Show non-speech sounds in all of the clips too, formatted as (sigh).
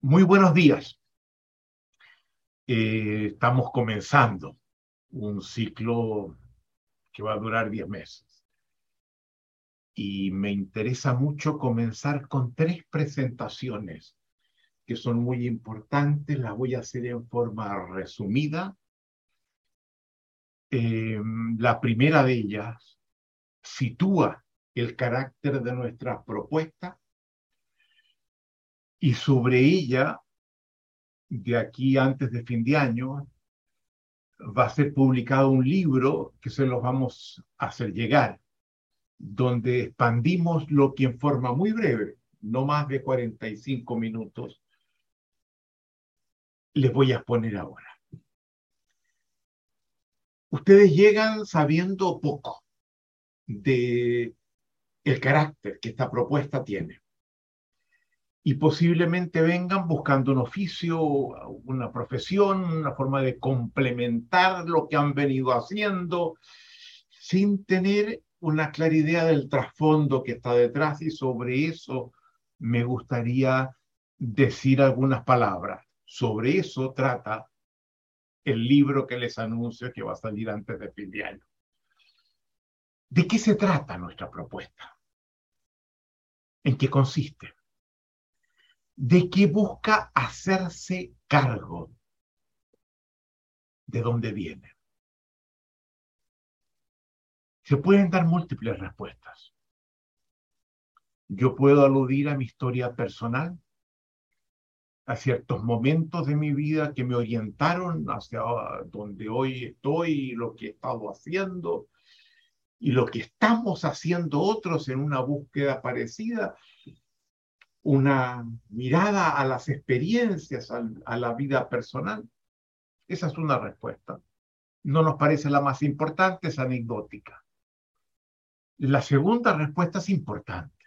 Muy buenos días. Eh, estamos comenzando un ciclo que va a durar 10 meses. Y me interesa mucho comenzar con tres presentaciones que son muy importantes. Las voy a hacer en forma resumida. Eh, la primera de ellas sitúa el carácter de nuestra propuesta y sobre ella, de aquí antes de fin de año, va a ser publicado un libro que se los vamos a hacer llegar, donde expandimos lo que en forma muy breve, no más de 45 minutos, les voy a exponer ahora. Ustedes llegan sabiendo poco de el carácter que esta propuesta tiene y posiblemente vengan buscando un oficio, una profesión, una forma de complementar lo que han venido haciendo, sin tener una clara idea del trasfondo que está detrás y sobre eso me gustaría decir algunas palabras. Sobre eso trata el libro que les anuncio que va a salir antes de fin de año. ¿De qué se trata nuestra propuesta? ¿En qué consiste? De que busca hacerse cargo de dónde viene. Se pueden dar múltiples respuestas. Yo puedo aludir a mi historia personal, a ciertos momentos de mi vida que me orientaron hacia donde hoy estoy, lo que he estado haciendo y lo que estamos haciendo otros en una búsqueda parecida una mirada a las experiencias, a, la vida personal? Esa es una respuesta. No nos parece la más importante, es anecdótica. La segunda respuesta es importante,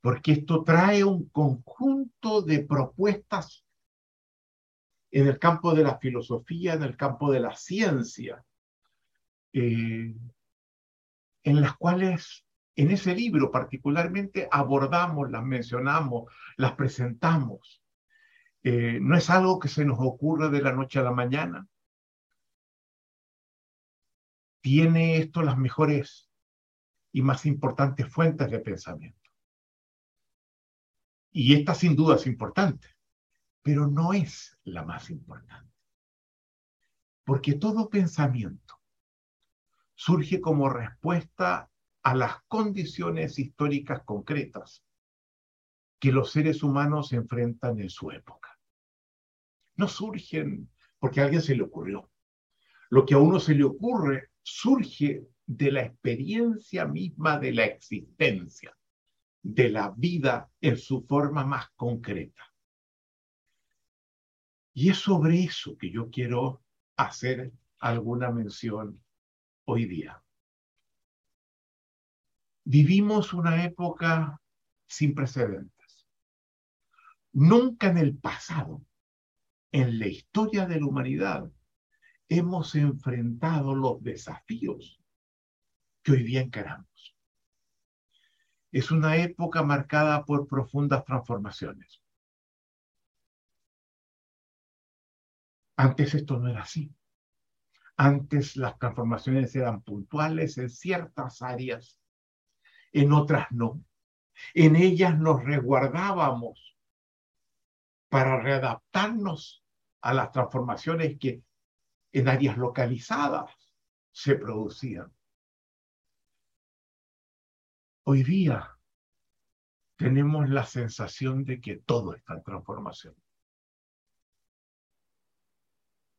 porque esto trae un conjunto de propuestas en el campo de la filosofía, en el campo de la ciencia, eh, en las cuales en ese libro particularmente abordamos, las mencionamos, las presentamos. Eh, no es algo que se nos ocurra de la noche a la mañana. Tiene esto las mejores y más importantes fuentes de pensamiento. Y esta sin duda es importante, pero no es la más importante. Porque todo pensamiento surge como respuesta a las condiciones históricas concretas que los seres humanos enfrentan en su época. No surgen porque a alguien se le ocurrió. Lo que a uno se le ocurre surge de la experiencia misma de la existencia, de la vida en su forma más concreta. Y es sobre eso que yo quiero hacer alguna mención hoy día. Vivimos una época sin precedentes. Nunca en el pasado, en la historia de la humanidad, hemos enfrentado los desafíos que hoy día encaramos. Es una época marcada por profundas transformaciones. Antes esto no era así. Antes las transformaciones eran puntuales en ciertas áreas en otras no. En ellas nos resguardábamos para readaptarnos a las transformaciones que en áreas localizadas se producían. Hoy día tenemos la sensación de que todo está en transformación.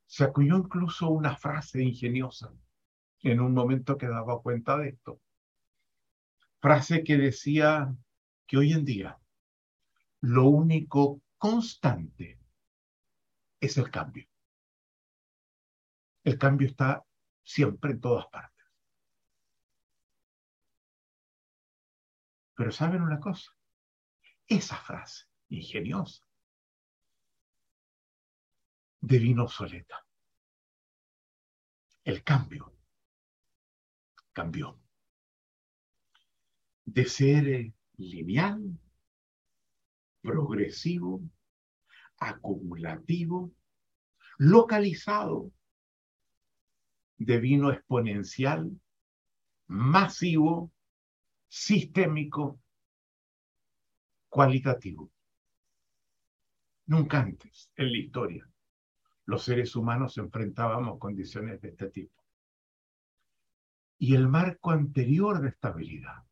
Se acuñó incluso una frase ingeniosa en un momento que daba cuenta de esto frase que decía que hoy en día lo único constante es el cambio. El cambio está siempre en todas partes. Pero ¿saben una cosa? Esa frase ingeniosa devino obsoleta. El cambio cambió de ser eh, lineal, progresivo acumulativo, localizado, de vino exponencial, masivo, sistémico, cualitativo. Nunca antes en la historia los seres humanos enfrentábamos condiciones de este tipo. Y el marco anterior de estabilidad,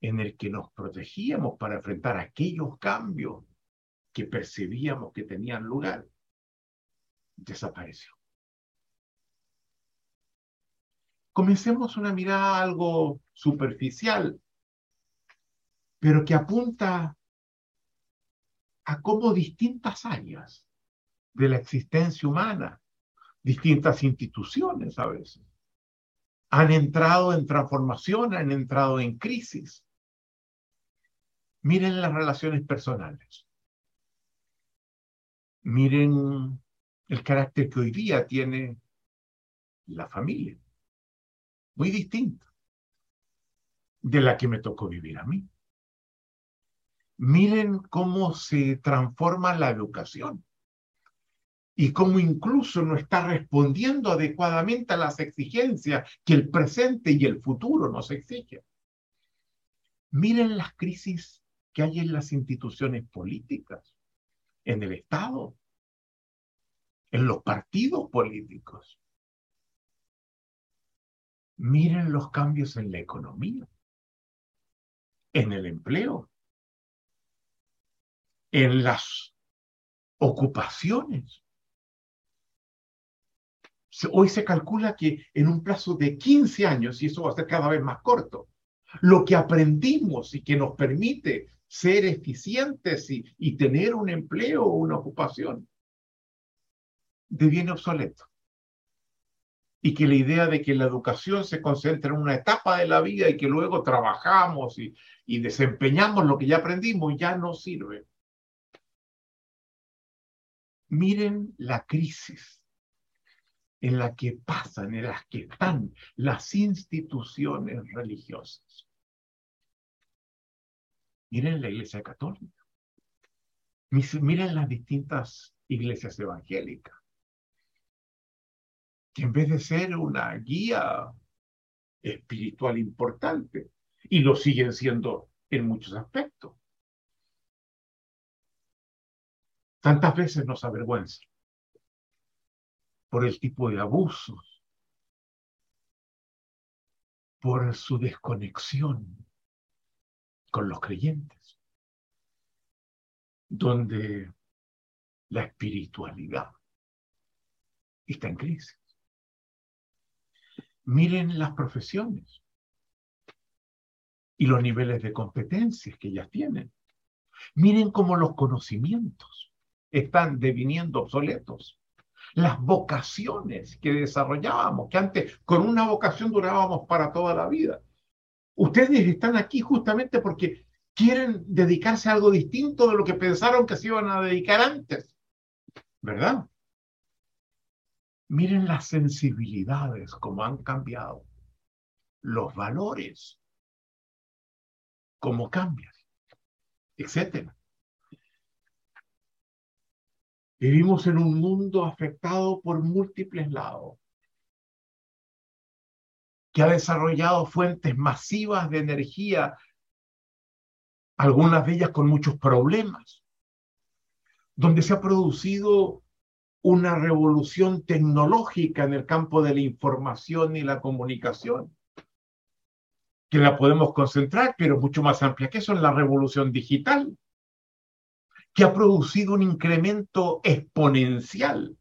en el que nos protegíamos para enfrentar aquellos cambios que percibíamos que tenían lugar, desapareció. Comencemos una mirada algo superficial, pero que apunta a cómo distintas áreas de la existencia humana, distintas instituciones a veces, han entrado en transformación, han entrado en crisis. Miren las relaciones personales. Miren el carácter que hoy día tiene la familia. Muy distinta de la que me tocó vivir a mí. Miren cómo se transforma la educación y cómo incluso no está respondiendo adecuadamente a las exigencias que el presente y el futuro nos exigen. Miren las crisis que hay en las instituciones políticas, en el Estado, en los partidos políticos. Miren los cambios en la economía, en el empleo, en las ocupaciones. Hoy se calcula que en un plazo de 15 años, y eso va a ser cada vez más corto, lo que aprendimos y que nos permite ser eficientes y, tener un empleo o una ocupación, deviene obsoleto. Y que la idea de que la educación se concentra en una etapa de la vida y que luego trabajamos y desempeñamos lo que ya aprendimos ya no sirve. Miren la crisis en la que pasan, en las que están las instituciones religiosas. Miren la Iglesia Católica. Miren las distintas iglesias evangélicas, que en vez de ser una guía espiritual importante, y lo siguen siendo en muchos aspectos, tantas veces nos avergüenza por el tipo de abusos, por su desconexión con los creyentes, donde la espiritualidad está en crisis. Miren las profesiones y los niveles de competencias que ellas tienen. Miren cómo los conocimientos están deviniendo obsoletos. Las vocaciones que desarrollábamos, que antes con una vocación durábamos para toda la vida. Ustedes están aquí justamente porque quieren dedicarse a algo distinto de lo que pensaron que se iban a dedicar antes. ¿Verdad? Miren las sensibilidades, como han cambiado. Los valores, cómo cambian, etcétera. Vivimos en un mundo afectado por múltiples lados, que ha desarrollado fuentes masivas de energía, algunas de ellas con muchos problemas, donde se ha producido una revolución tecnológica en el campo de la información y la comunicación, que la podemos concentrar, pero mucho más amplia que eso en la revolución digital que ha producido un incremento exponencial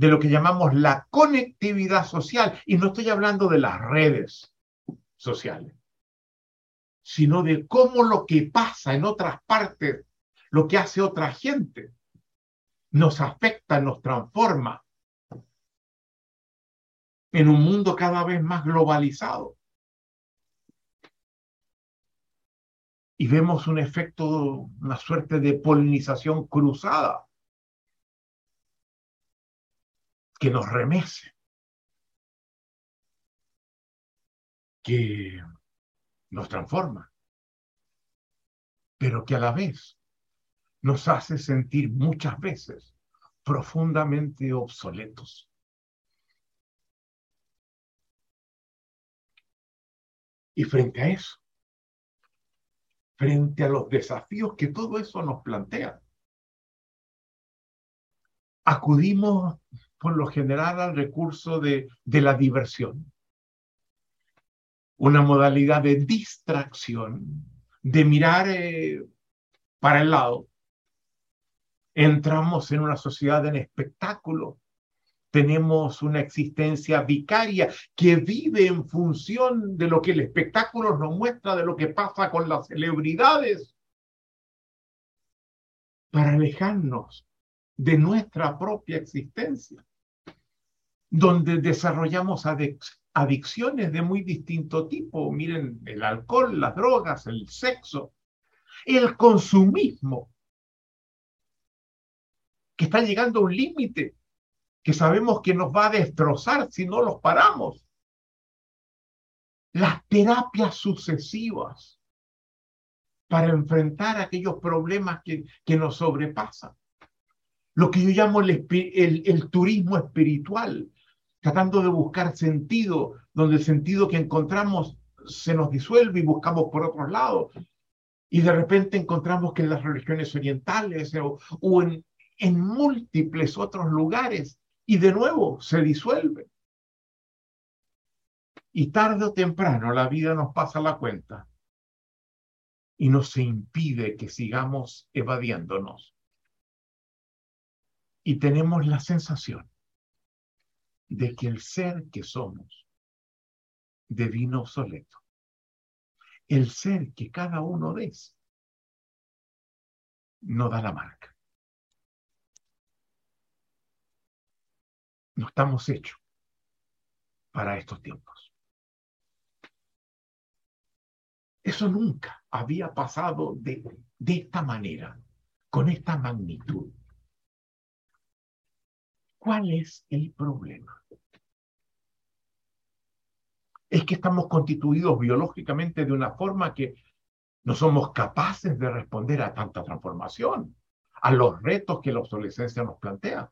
de lo que llamamos la conectividad social. Y no estoy hablando de las redes sociales, sino de cómo lo que pasa en otras partes, lo que hace otra gente, nos afecta, nos transforma en un mundo cada vez más globalizado. y vemos un efecto, una suerte de polinización cruzada que nos remece, que nos transforma, pero que a la vez nos hace sentir muchas veces profundamente obsoletos. Y frente a eso, frente a los desafíos que todo eso nos plantea, acudimos por lo general al recurso de, la diversión, una modalidad de distracción, de mirar eh, para el lado. Entramos en una sociedad en espectáculo, tenemos una existencia vicaria que vive en función de lo que el espectáculo nos muestra, de lo que pasa con las celebridades, para alejarnos de nuestra propia existencia, donde desarrollamos adicciones de muy distinto tipo. Miren, el alcohol, las drogas, el sexo, el consumismo, que está llegando a un límite que sabemos que nos va a destrozar si no los paramos. Las terapias sucesivas para enfrentar aquellos problemas que, que nos sobrepasan lo que yo llamo el, el, turismo espiritual, tratando de buscar sentido, donde el sentido que encontramos se nos disuelve y buscamos por otros lados. Y de repente encontramos que en las religiones orientales o, en, en múltiples otros lugares, y de nuevo se disuelve. Y tarde o temprano la vida nos pasa la cuenta y nos impide que sigamos evadiéndonos y tenemos la sensación de que el ser que somos devino obsoleto. El ser que cada uno es no da la marca. No estamos hechos para estos tiempos. Eso nunca había pasado de, de esta manera, con esta magnitud. ¿Cuál es el problema? Es que estamos constituidos biológicamente de una forma que no somos capaces de responder a tanta transformación, a los retos que la obsolescencia nos plantea.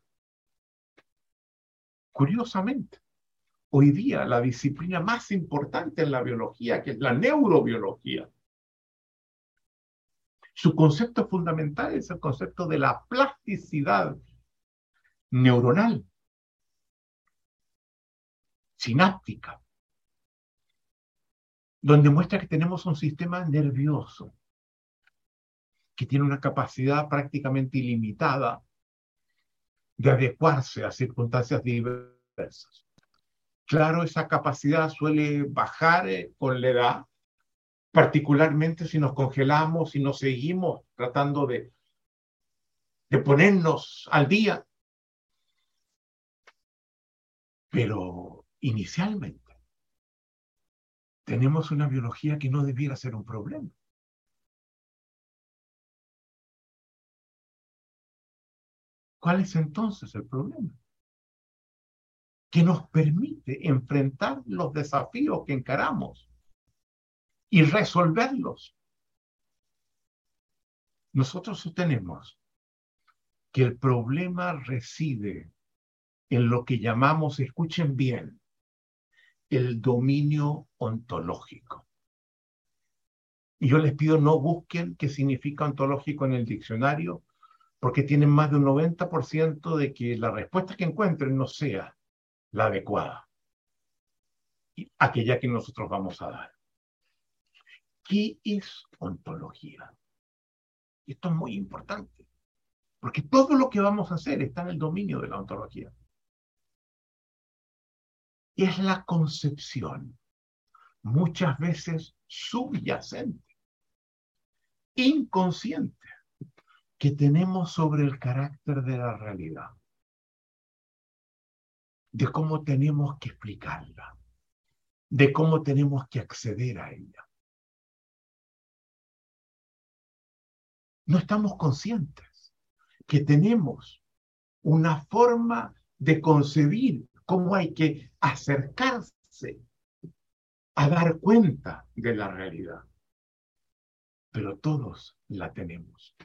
Curiosamente, hoy día la disciplina más importante en la biología, que es la neurobiología, su concepto fundamental es el concepto de la plasticidad neuronal, sináptica, donde muestra que tenemos un sistema nervioso que tiene una capacidad prácticamente ilimitada de adecuarse a circunstancias diversas. Claro, esa capacidad suele bajar eh, con la edad, particularmente si nos congelamos y nos seguimos tratando de, de ponernos al día pero inicialmente tenemos una biología que no debiera ser un problema. ¿Cuál es entonces el problema? Que nos permite enfrentar los desafíos que encaramos y resolverlos. Nosotros sostenemos que el problema reside en lo que llamamos, escuchen bien, el dominio ontológico. Y yo les pido no busquen qué significa ontológico en el diccionario, porque tienen más de un 90% de que la respuesta que encuentren no sea la adecuada, aquella que nosotros vamos a dar. ¿Qué es ontología? Esto es muy importante, porque todo lo que vamos a hacer está en el dominio de la ontología es la concepción, muchas veces subyacente, inconsciente, que tenemos sobre el carácter de la realidad, de cómo tenemos que explicarla, de cómo tenemos que acceder a ella. No estamos conscientes que tenemos una forma de concebir cómo hay que acercarse a dar cuenta de la realidad. Pero todos la tenemos.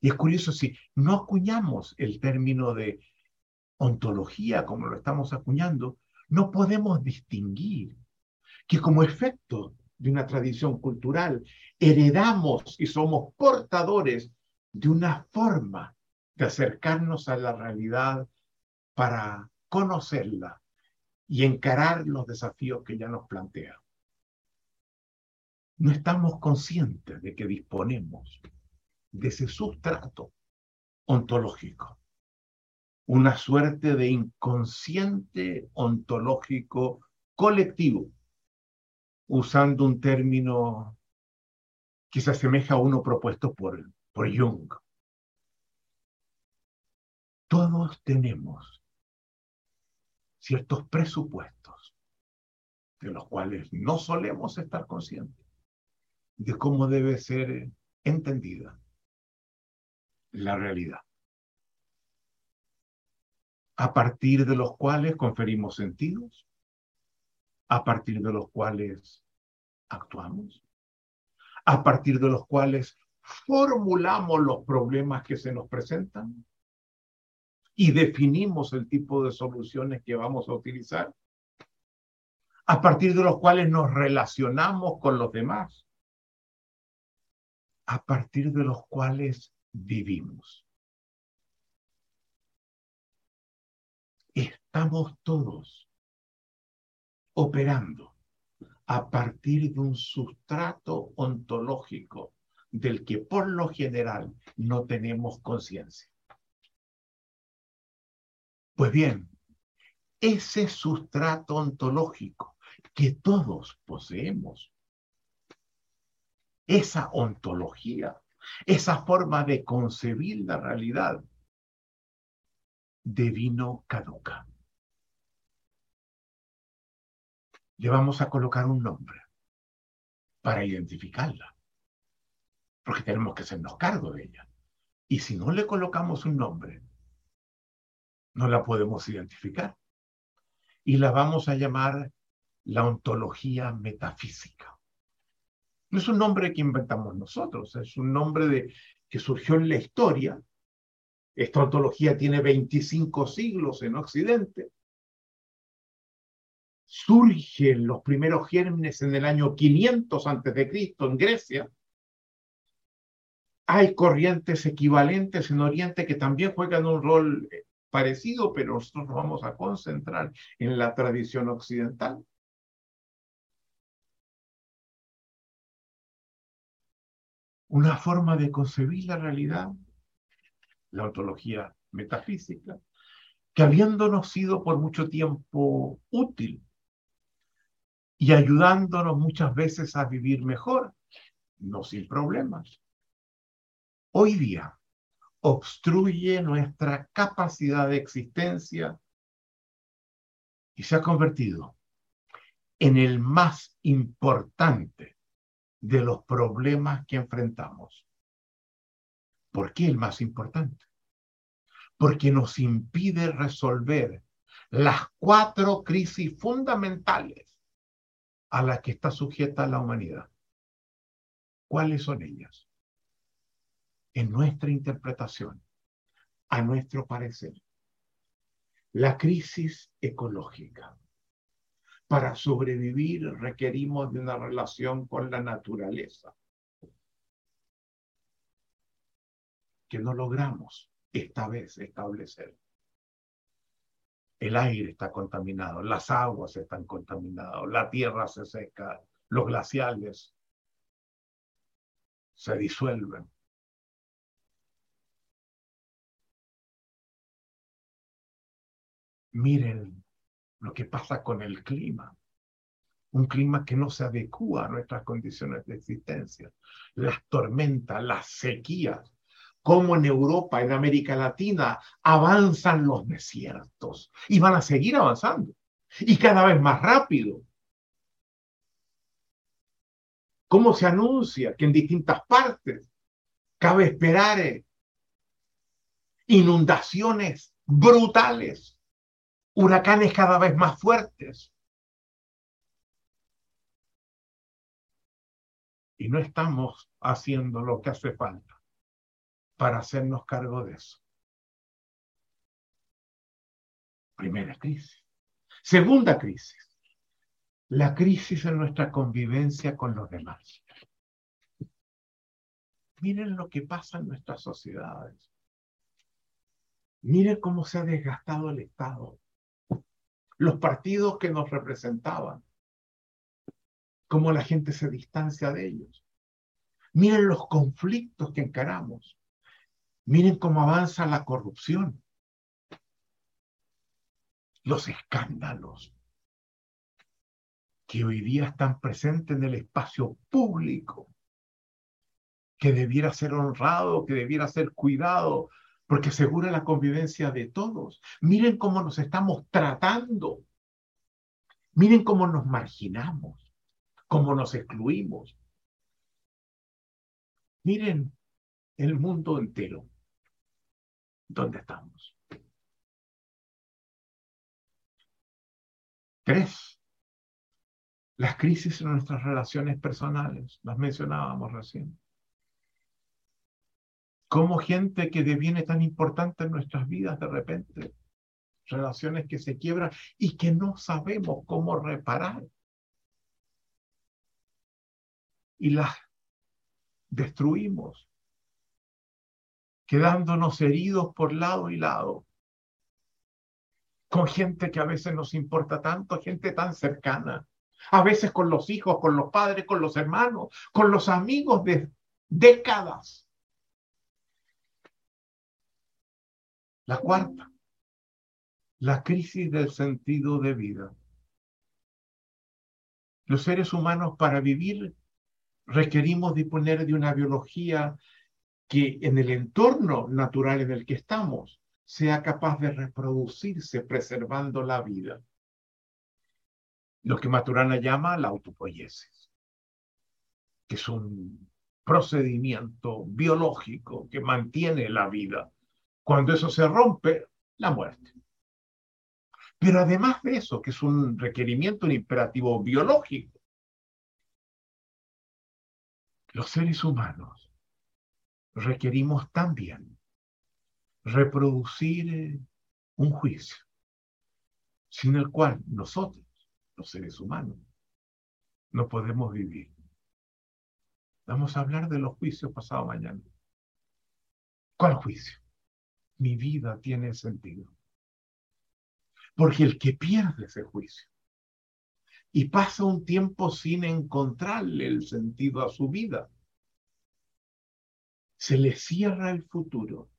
Y es curioso, si no acuñamos el término de ontología como lo estamos acuñando, no podemos distinguir que como efecto de una tradición cultural heredamos y somos portadores de una forma de acercarnos a la realidad para conocerla y encarar los desafíos que ya nos plantea. No estamos conscientes de que disponemos de ese sustrato ontológico, una suerte de inconsciente ontológico colectivo, usando un término que se asemeja a uno propuesto por, por Jung. Todos tenemos ciertos presupuestos de los cuales no solemos estar conscientes de cómo debe ser entendida la realidad, a partir de los cuales conferimos sentidos, a partir de los cuales actuamos, a partir de los cuales formulamos los problemas que se nos presentan y definimos el tipo de soluciones que vamos a utilizar, a partir de los cuales nos relacionamos con los demás, a partir de los cuales vivimos. Estamos todos operando a partir de un sustrato ontológico del que por lo general no tenemos conciencia. Pues bien, ese sustrato ontológico que todos poseemos, esa ontología, esa forma de concebir la realidad, devino caduca. Le vamos a colocar un nombre para identificarla, porque tenemos que hacernos cargo de ella. Y si no le colocamos un nombre, no la podemos identificar. Y la vamos a llamar la ontología metafísica. No es un nombre que inventamos nosotros, es un nombre de, que surgió en la historia. Esta ontología tiene 25 siglos en Occidente. Surgen los primeros gérmenes en el año 500 a.C. en Grecia. Hay corrientes equivalentes en Oriente que también juegan un rol parecido, pero nosotros nos vamos a concentrar en la tradición occidental. Una forma de concebir la realidad, la ontología metafísica, que habiéndonos sido por mucho tiempo útil y ayudándonos muchas veces a vivir mejor, no sin problemas. Hoy día obstruye nuestra capacidad de existencia y se ha convertido en el más importante de los problemas que enfrentamos. ¿Por qué el más importante? Porque nos impide resolver las cuatro crisis fundamentales a las que está sujeta la humanidad. ¿Cuáles son ellas? En nuestra interpretación, a nuestro parecer. La crisis ecológica. Para sobrevivir requerimos de una relación con la naturaleza que no logramos esta vez establecer. El aire está contaminado, las aguas están contaminadas, la tierra se seca, los glaciales se disuelven. Miren lo que pasa con el clima. Un clima que no se adecua a nuestras condiciones de existencia. Las tormentas, las sequías, como en Europa, en América Latina, avanzan los desiertos y van a seguir avanzando. Y cada vez más rápido. ¿Cómo se anuncia que en distintas partes cabe esperar eh, inundaciones brutales? Huracanes cada vez más fuertes. Y no estamos haciendo lo que hace falta para hacernos cargo de eso. Primera crisis. Segunda crisis. La crisis en nuestra convivencia con los demás. Miren lo que pasa en nuestras sociedades. Miren cómo se ha desgastado el Estado. Los partidos que nos representaban. Cómo la gente se distancia de ellos. Miren los conflictos que encaramos. Miren cómo avanza la corrupción. Los escándalos que hoy día están presentes en el espacio público, que debiera ser honrado, que debiera ser cuidado, porque asegura la convivencia de todos. Miren cómo nos estamos tratando. Miren cómo nos marginamos, cómo nos excluimos. Miren el mundo entero. ¿Dónde estamos? Tres. Las crisis en nuestras relaciones personales, las mencionábamos recién. Como gente que deviene tan importante en nuestras vidas de repente, relaciones que se quiebran y que no sabemos cómo reparar. Y las destruimos, quedándonos heridos por lado y lado, con gente que a veces nos importa tanto, gente tan cercana, a veces con los hijos, con los padres, con los hermanos, con los amigos de décadas. La cuarta, la crisis del sentido de vida. Los seres humanos para vivir requerimos disponer de una biología que en el entorno natural en el que estamos sea capaz de reproducirse preservando la vida. Lo que Maturana llama la autopoiesis, que es un procedimiento biológico que mantiene la vida. Cuando eso se rompe, la muerte. Pero además de eso, que es un requerimiento, un imperativo biológico, los seres humanos requerimos también reproducir eh, un juicio, sin el cual nosotros, los seres humanos, no podemos vivir. Vamos a hablar de los juicios pasado mañana. ¿Cuál juicio? Mi vida tiene sentido. Porque el que pierde ese juicio y pasa un tiempo sin encontrarle el sentido a su vida. Se le cierra el futuro.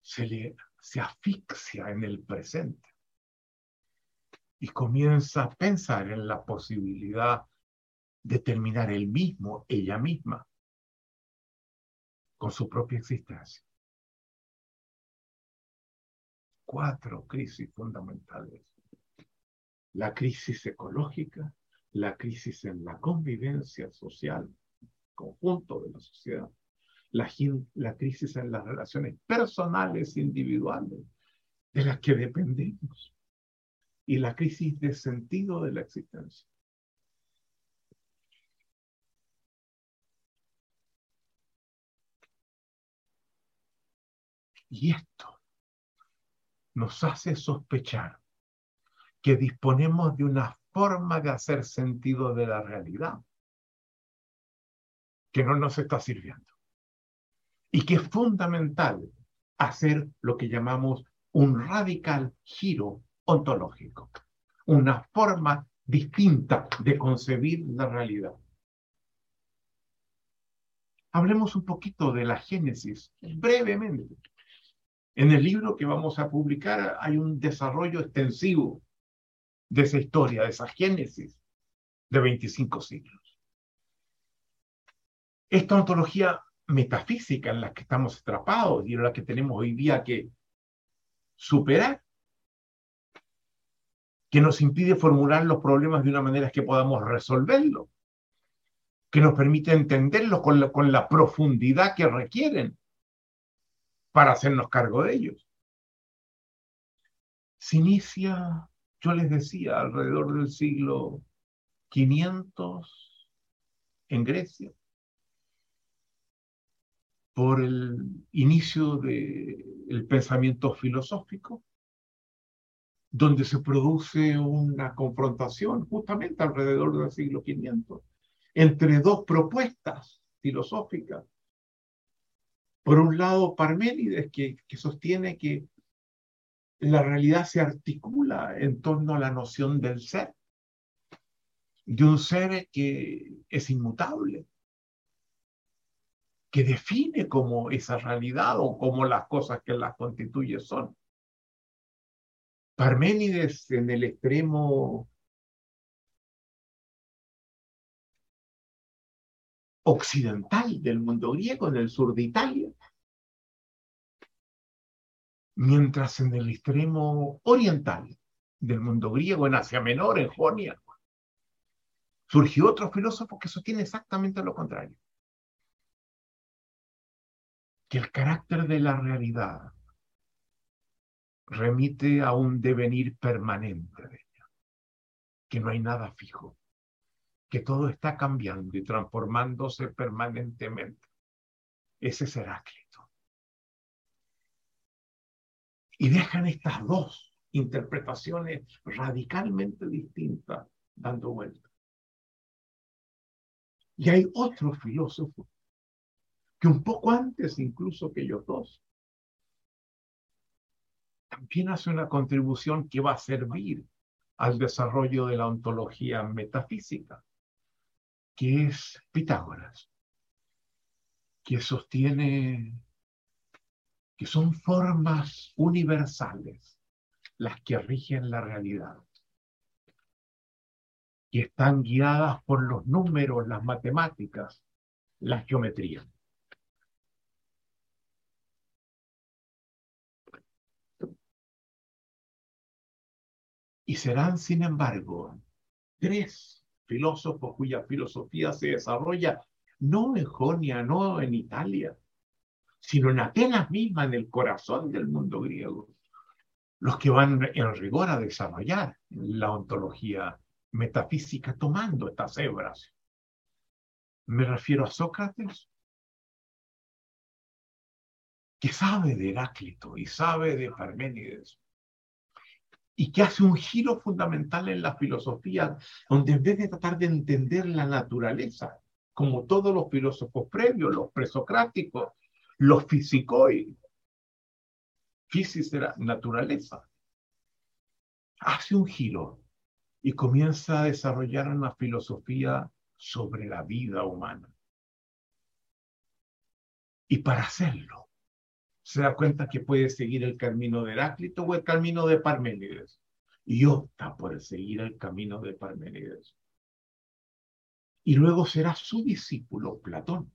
Se le se asfixia en el presente y comienza a pensar en la posibilidad de terminar él mismo, ella misma, con su propia existencia. Cuatro crisis fundamentales la crisis ecológica, la crisis en la convivencia social, conjunto de la sociedad, la, crisis en las relaciones personales, individuales, de las que dependemos, y la crisis de sentido de la existencia. Y esto nos hace sospechar que disponemos de una forma de hacer sentido de la realidad que no nos está sirviendo. Y que es fundamental hacer lo que llamamos un radical giro ontológico, una forma distinta de concebir la realidad. Hablemos un poquito de la Génesis, brevemente. En el libro que vamos a publicar hay un desarrollo extensivo de esa historia, de esa génesis de 25 siglos. Esta ontología metafísica en la que estamos atrapados y en la que tenemos hoy día que superar, que nos impide formular los problemas de una manera que podamos resolverlos, que nos permite entenderlos con con la profundidad que requieren para hacernos cargo de ellos. Se inicia yo les decía, alrededor del siglo 500 en Grecia. por el inicio del pensamiento filosófico, donde se produce una confrontación justamente alrededor del siglo V entre dos propuestas filosóficas. Por un lado, Parménides, que, sostiene que la realidad se articula en torno a la noción del ser, de un ser que es inmutable, que define cómo esa realidad o cómo las cosas que la constituye son. Parménides en el extremo occidental del mundo griego, en el sur de Italia, mientras en el extremo oriental del mundo griego, en Asia Menor, en Jonia, surgió otro filósofo que sostiene exactamente lo contrario, que el carácter de la realidad remite a un devenir permanente de ella, que no hay nada fijo, que todo está cambiando y transformándose permanentemente. Ese es Heráclito. Y dejan estas dos interpretaciones radicalmente distintas dando vuelta. Y hay otro filósofo que un poco antes incluso que ellos dos también hace una contribución que va a servir al desarrollo de la ontología metafísica, que es Pitágoras, que sostiene que son formas universales las que rigen la realidad, que están guiadas por los números, las matemáticas, la geometría. Y serán, sin embargo, tres filósofos cuya filosofía se desarrolla no en Jonia, no en Italia, sino en Atenas misma, en el corazón del mundo griego, los que van en rigor a desarrollar la ontología metafísica tomando estas hebras. Me refiero a Sócrates, que sabe de Heráclito y sabe de Parménides, y que hace un giro fundamental en la filosofía, donde en vez de tratar de entender la naturaleza, como todos los filósofos previos, los presocráticos, los fisicoi, física naturaleza, hace un giro y comienza a desarrollar una filosofía sobre la vida humana. Y para hacerlo, se da cuenta que puede seguir el camino de Heráclito o el camino de Parménides. Y opta por seguir el camino de Parménides. Y luego será su discípulo Platón.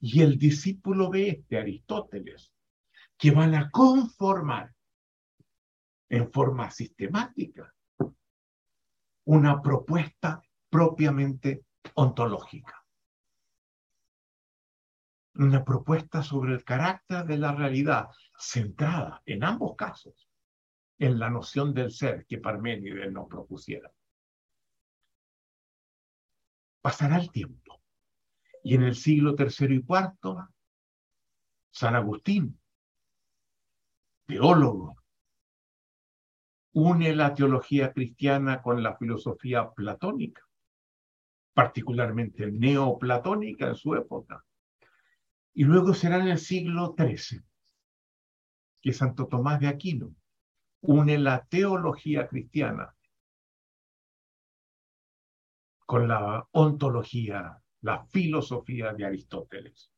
Y el discípulo de este, Aristóteles, que van a conformar en forma sistemática una propuesta propiamente ontológica una propuesta sobre el carácter de la realidad, centrada en ambos casos en la noción del ser que Parménides nos propusiera. Pasará el tiempo y en el siglo tercero y cuarto, San Agustín, teólogo, une la teología cristiana con la filosofía platónica, particularmente neoplatónica en su época y luego será en el siglo XIII que Santo Tomás de Aquino une la teología cristiana con la ontología, la filosofía de Aristóteles.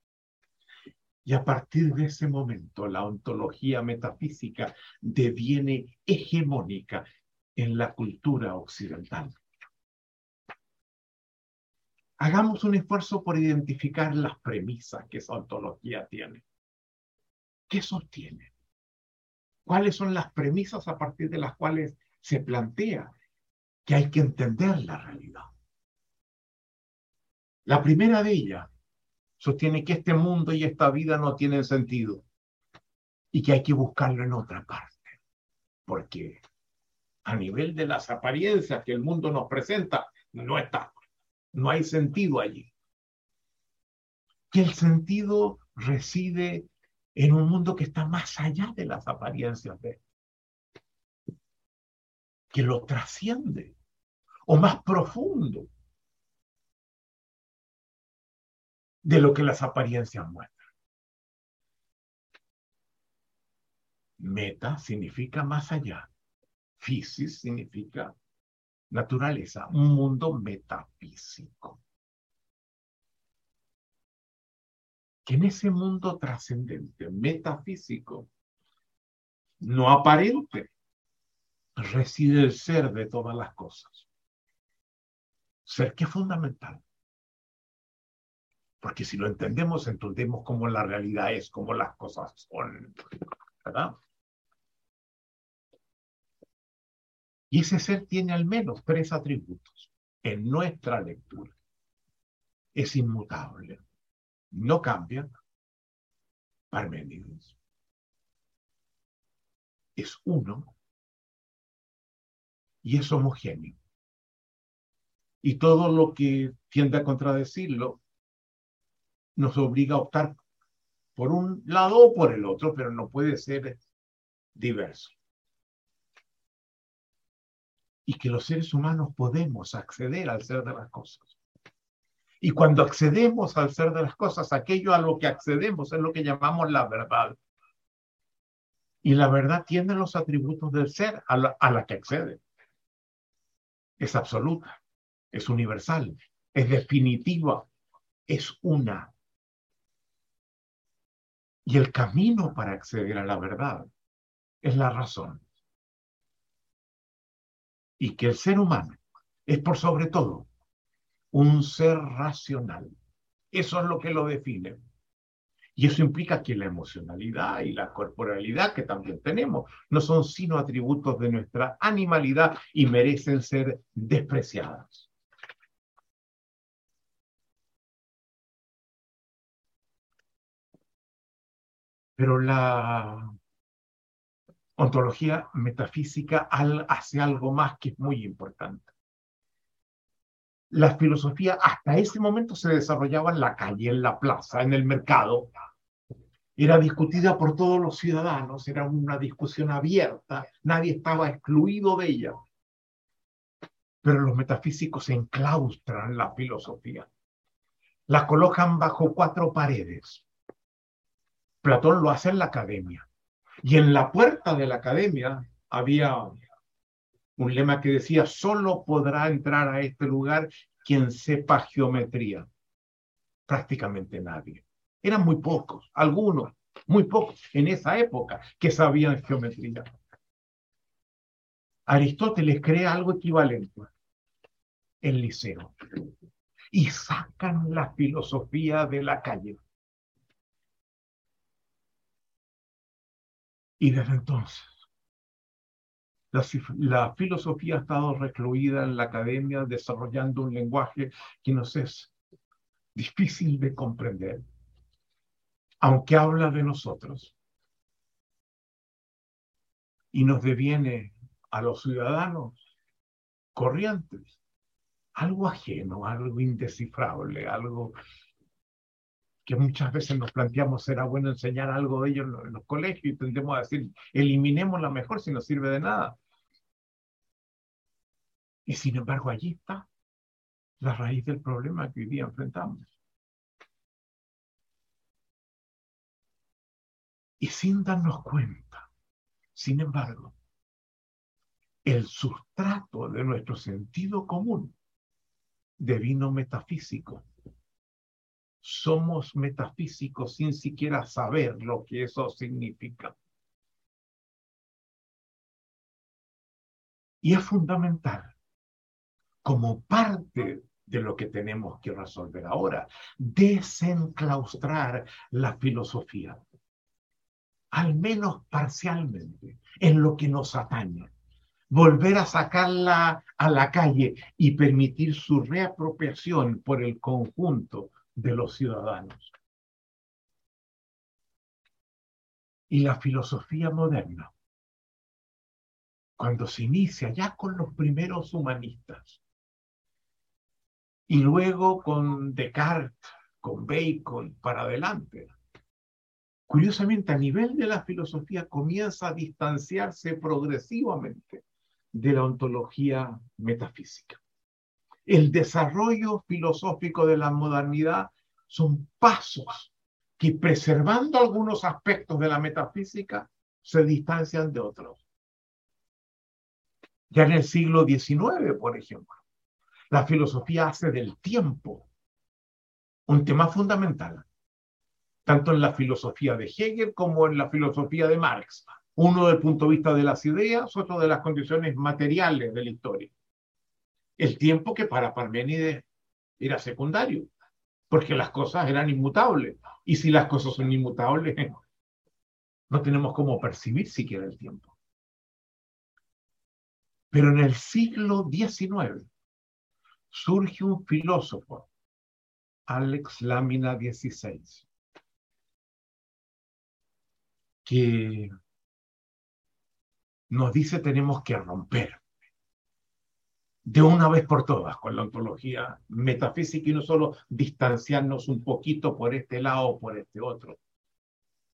Y a partir de ese momento la ontología metafísica deviene hegemónica en la cultura occidental hagamos un esfuerzo por identificar las premisas que esa ontología tiene. ¿Qué sostiene? ¿Cuáles son las premisas a partir de las cuales se plantea que hay que entender la realidad? La primera de ellas sostiene que este mundo y esta vida no tienen sentido y que hay que buscarlo en otra parte, porque a nivel de las apariencias que el mundo nos presenta, no está no hay sentido allí. Que el sentido reside en un mundo que está más allá de las apariencias de que lo trasciende o más profundo de lo que las apariencias muestran. Meta significa más allá. Fisis significa naturaleza, un mundo metafísico. Que en ese mundo trascendente, metafísico, no aparente, reside el ser de todas las cosas. Ser que es fundamental. Porque si lo entendemos, entendemos cómo la realidad es, cómo las cosas son. ¿Verdad? Y ese ser tiene al menos tres atributos en nuestra lectura. Es inmutable, no cambia. Parménides. Es uno y es homogéneo. Y todo lo que tiende a contradecirlo nos obliga a optar por un lado o por el otro, pero no puede ser diverso. Y que los seres humanos podemos acceder al ser de las cosas. Y cuando accedemos al ser de las cosas, aquello a lo que accedemos es lo que llamamos la verdad. Y la verdad tiene los atributos del ser a la, a la que accede. Es absoluta, es universal, es definitiva, es una. Y el camino para acceder a la verdad es la razón. Y que el ser humano es por sobre todo un ser racional. Eso es lo que lo define. Y eso implica que la emocionalidad y la corporalidad que también tenemos no son sino atributos de nuestra animalidad y merecen ser despreciadas. Pero la ontología metafísica hace algo más que es muy importante. La filosofía hasta ese momento se desarrollaba en la calle, en la plaza, en el mercado. Era discutida por todos los ciudadanos, era una discusión abierta, nadie estaba excluido de ella. Pero los metafísicos enclaustran la filosofía, la colocan bajo cuatro paredes Platón lo hace en la academia. Y en la puerta de la academia había un lema que decía, solo podrá entrar a este lugar quien sepa geometría. Prácticamente nadie. Eran muy pocos, algunos, muy pocos, en esa época que sabían geometría. Aristóteles crea algo equivalente, el liceo, y sacan la filosofía de la calle. Y desde entonces, la, filosofía ha estado recluida en la academia, desarrollando un lenguaje que nos es difícil de comprender, aunque habla de nosotros y nos deviene a los ciudadanos corrientes algo ajeno, algo indescifrable, algo que muchas veces nos planteamos, será bueno enseñar algo de ellos en los, colegios y tendemos a decir, eliminemos la mejor si no sirve de nada. Y sin embargo, allí está la raíz del problema que hoy día enfrentamos. Y sin darnos cuenta, sin embargo, el sustrato de nuestro sentido común de vino metafísico somos metafísicos sin siquiera saber lo que eso significa. Y es fundamental, como parte de lo que tenemos que resolver ahora, desenclaustrar la filosofía, al menos parcialmente, en lo que nos atañe. Volver a sacarla a la calle y permitir su reapropiación por el conjunto de los ciudadanos. Y la filosofía moderna, cuando se inicia ya con los primeros humanistas, y luego con Descartes, con Bacon, para adelante, curiosamente a nivel de la filosofía comienza a distanciarse progresivamente de la ontología metafísica. El desarrollo filosófico de la modernidad son pasos que preservando algunos aspectos de la metafísica se distancian de otros. Ya en el siglo XIX, por ejemplo, la filosofía hace del tiempo un tema fundamental, tanto en la filosofía de Hegel como en la filosofía de Marx. Uno del punto de vista de las ideas, otro de las condiciones materiales de la historia. El tiempo que para Parménides era secundario, porque las cosas eran inmutables. Y si las cosas son inmutables, (laughs) no tenemos cómo percibir siquiera el tiempo. Pero en el siglo XIX surge un filósofo, Alex Lámina XVI, que nos dice tenemos que romper de una vez por todas con la ontología metafísica y no solo distanciarnos un poquito por este lado o por este otro.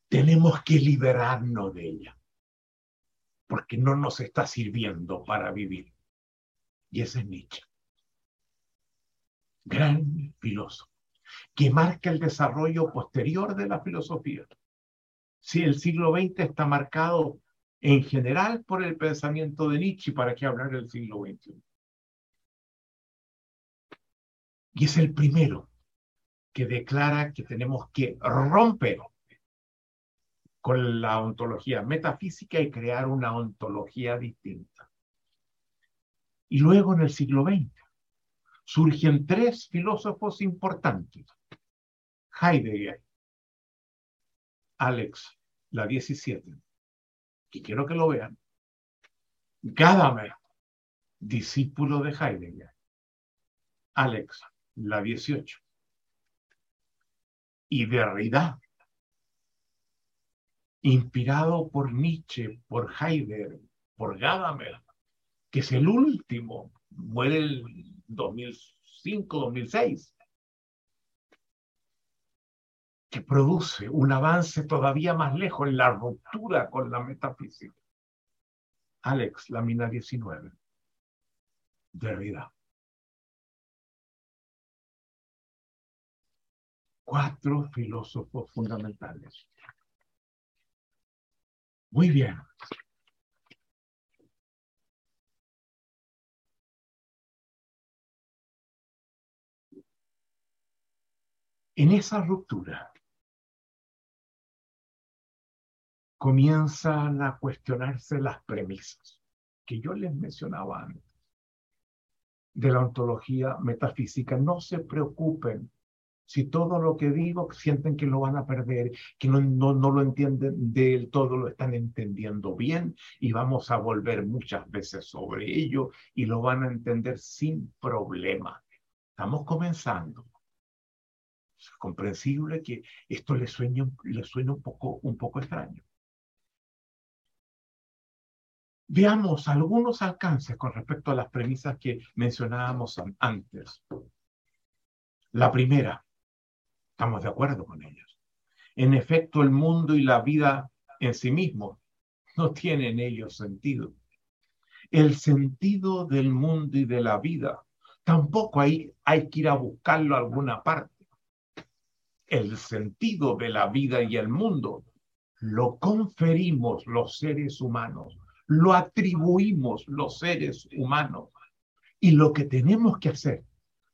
Tenemos que liberarnos de ella, porque no nos está sirviendo para vivir. Y ese es Nietzsche, gran filósofo, que marca el desarrollo posterior de la filosofía. Si el siglo XX está marcado en general por el pensamiento de Nietzsche, ¿para qué hablar del siglo XXI? Y es el primero que declara que tenemos que romper con la ontología metafísica y crear una ontología distinta. Y luego en el siglo XX surgen tres filósofos importantes. Heidegger, Alex, la 17, y quiero que lo vean. Gadamer, discípulo de Heidegger. Alex, la 18. Y Derrida, inspirado por Nietzsche, por Heidegger, por Gadamer, que es el último, muere el 2005-2006, que produce un avance todavía más lejos en la ruptura con la metafísica. Alex, la mina 19, Derrida. Cuatro filósofos fundamentales. Muy bien. En esa ruptura comienzan a cuestionarse las premisas que yo les mencionaba antes de la ontología metafísica. No se preocupen si todo lo que digo sienten que lo van a perder, que no, no, no lo entienden del todo, lo están entendiendo bien y vamos a volver muchas veces sobre ello y lo van a entender sin problema. Estamos comenzando. Es comprensible que esto les suene, suene un, poco, un poco extraño. Veamos algunos alcances con respecto a las premisas que mencionábamos antes. La primera, Estamos de acuerdo con ellos. En efecto, el mundo y la vida en sí mismos no tienen ellos sentido. El sentido del mundo y de la vida tampoco hay, hay que ir a buscarlo a alguna parte. El sentido de la vida y el mundo lo conferimos los seres humanos, lo atribuimos los seres humanos. Y lo que tenemos que hacer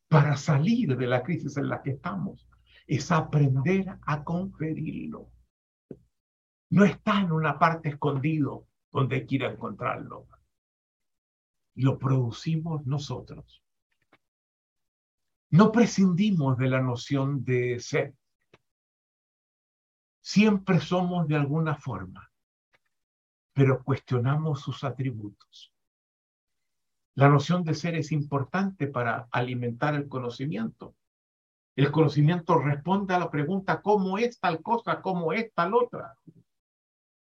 para salir de la crisis en la que estamos es aprender a conferirlo. No está en una parte escondido donde quiera encontrarlo. Lo producimos nosotros. No prescindimos de la noción de ser. Siempre somos de alguna forma, pero cuestionamos sus atributos. La noción de ser es importante para alimentar el conocimiento, el conocimiento responde a la pregunta cómo es tal cosa, cómo es tal otra.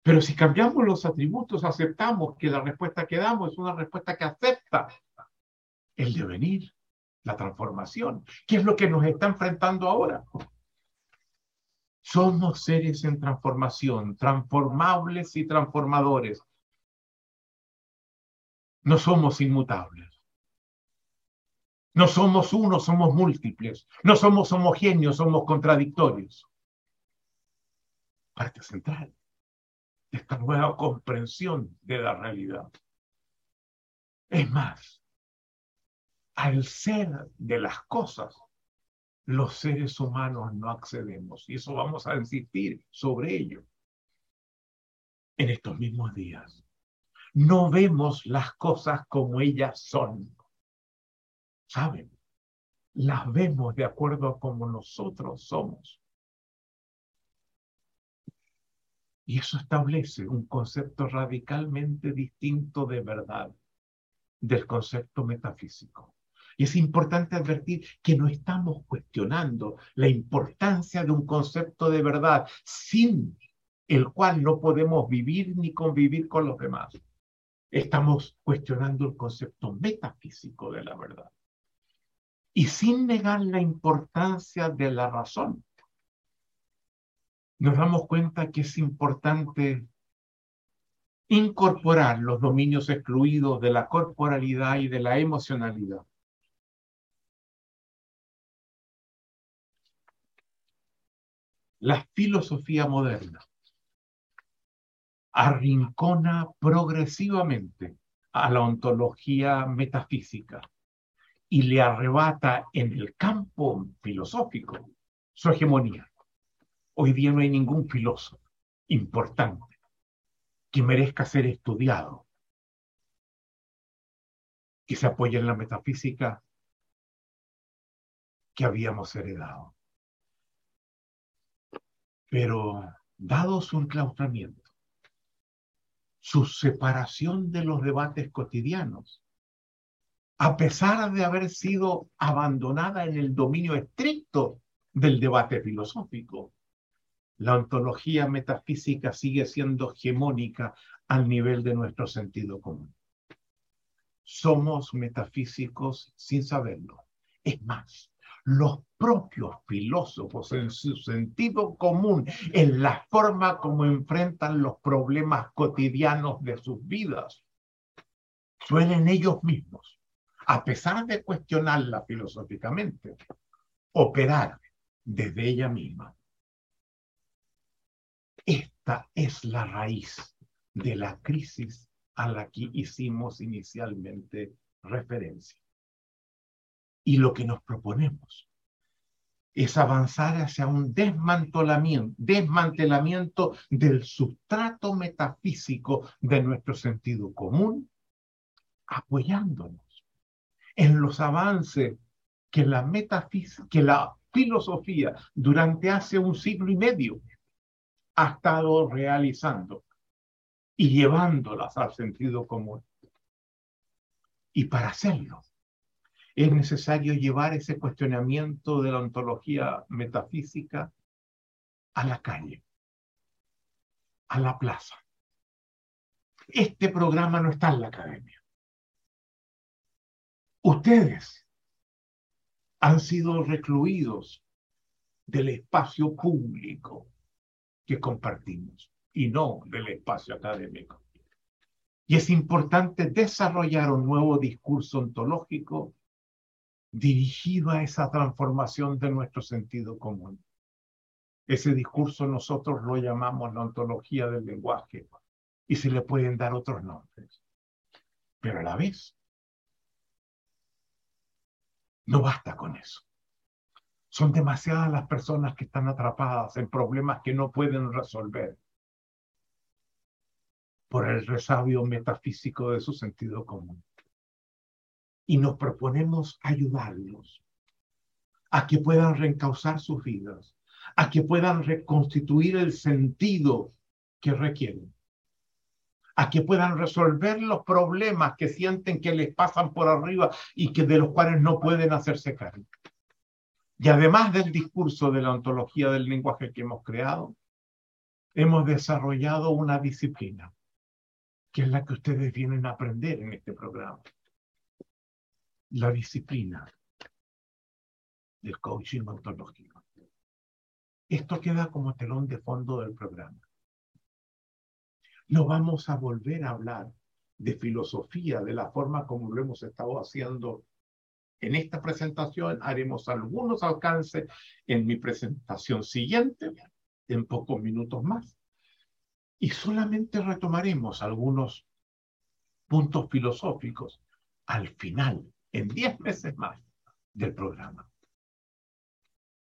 Pero si cambiamos los atributos, aceptamos que la respuesta que damos es una respuesta que acepta el devenir, la transformación, que es lo que nos está enfrentando ahora. Somos seres en transformación, transformables y transformadores. No somos inmutables. No somos uno, somos múltiples. No somos homogéneos, somos contradictorios. Parte central de esta nueva comprensión de la realidad. Es más, al ser de las cosas, los seres humanos no accedemos. Y eso vamos a insistir sobre ello en estos mismos días. No vemos las cosas como ellas son. ¿Saben? Las vemos de acuerdo a como nosotros somos. Y eso establece un concepto radicalmente distinto de verdad del concepto metafísico. Y es importante advertir que no estamos cuestionando la importancia de un concepto de verdad sin el cual no podemos vivir ni convivir con los demás. Estamos cuestionando el concepto metafísico de la verdad. Y sin negar la importancia de la razón, nos damos cuenta que es importante incorporar los dominios excluidos de la corporalidad y de la emocionalidad. La filosofía moderna arrincona progresivamente a la ontología metafísica y le arrebata en el campo filosófico su hegemonía. Hoy día no hay ningún filósofo importante que merezca ser estudiado, que se apoye en la metafísica que habíamos heredado. Pero dado su enclaustramiento, su separación de los debates cotidianos, a pesar de haber sido abandonada en el dominio estricto del debate filosófico, la ontología metafísica sigue siendo hegemónica al nivel de nuestro sentido común. Somos metafísicos sin saberlo. Es más, los propios filósofos en su sentido común, en la forma como enfrentan los problemas cotidianos de sus vidas, suelen ellos mismos, a pesar de cuestionarla filosóficamente, operar desde ella misma esta es la raíz de la crisis a la que hicimos inicialmente referencia. Y lo que nos proponemos es avanzar hacia un desmantelamiento, desmantelamiento del sustrato metafísico de nuestro sentido común, apoyándonos en los avances que la filosofía durante hace un siglo y medio ha estado realizando y llevándolas al sentido común. Y para hacerlo, es necesario llevar ese cuestionamiento de la ontología metafísica a la calle, a la plaza. Este programa no está en la academia. Ustedes han sido recluidos del espacio público que compartimos y no del espacio académico. Y es importante desarrollar un nuevo discurso ontológico dirigido a esa transformación de nuestro sentido común. Ese discurso nosotros lo llamamos la ontología del lenguaje y se le pueden dar otros nombres. Pero a la vez, no basta con eso. Son demasiadas las personas que están atrapadas en problemas que no pueden resolver por el resabio metafísico de su sentido común. Y nos proponemos ayudarlos a que puedan reencauzar sus vidas, a que puedan reconstituir el sentido que requieren, a que puedan resolver los problemas que sienten que les pasan por arriba y que de los cuales no pueden hacerse cargo. Y además del discurso de la ontología del lenguaje que hemos creado, hemos desarrollado una disciplina, que es la que ustedes vienen a aprender en este programa. La disciplina del coaching ontológico. Esto queda como telón de fondo del programa. No vamos a volver a hablar de filosofía de la forma como lo hemos estado haciendo en esta presentación. Haremos algunos alcances en mi presentación siguiente, en pocos minutos más. Y solamente retomaremos algunos puntos filosóficos al final, en diez meses más del programa.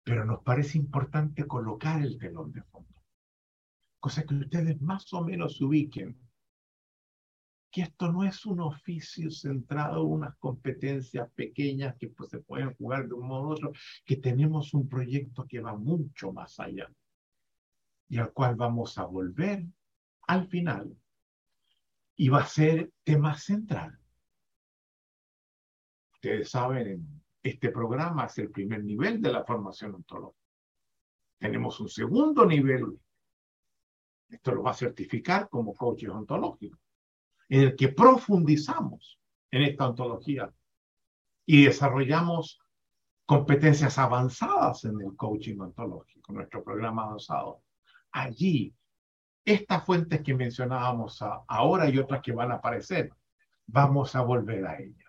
Pero nos parece importante colocar el telón de fondo. Cosa que ustedes más o menos ubiquen que esto no es un oficio centrado en unas competencias pequeñas que pues, se pueden jugar de un modo u otro, que tenemos un proyecto que va mucho más allá y al cual vamos a volver al final y va a ser tema central. Ustedes saben, este programa es el primer nivel de la formación ontológica. Tenemos un segundo nivel, esto lo va a certificar como coaches ontológicos, en el que profundizamos en esta ontología y desarrollamos competencias avanzadas en el coaching ontológico, nuestro programa avanzado. Allí estas fuentes que mencionábamos ahora y otras que van a aparecer, vamos a volver a ellas.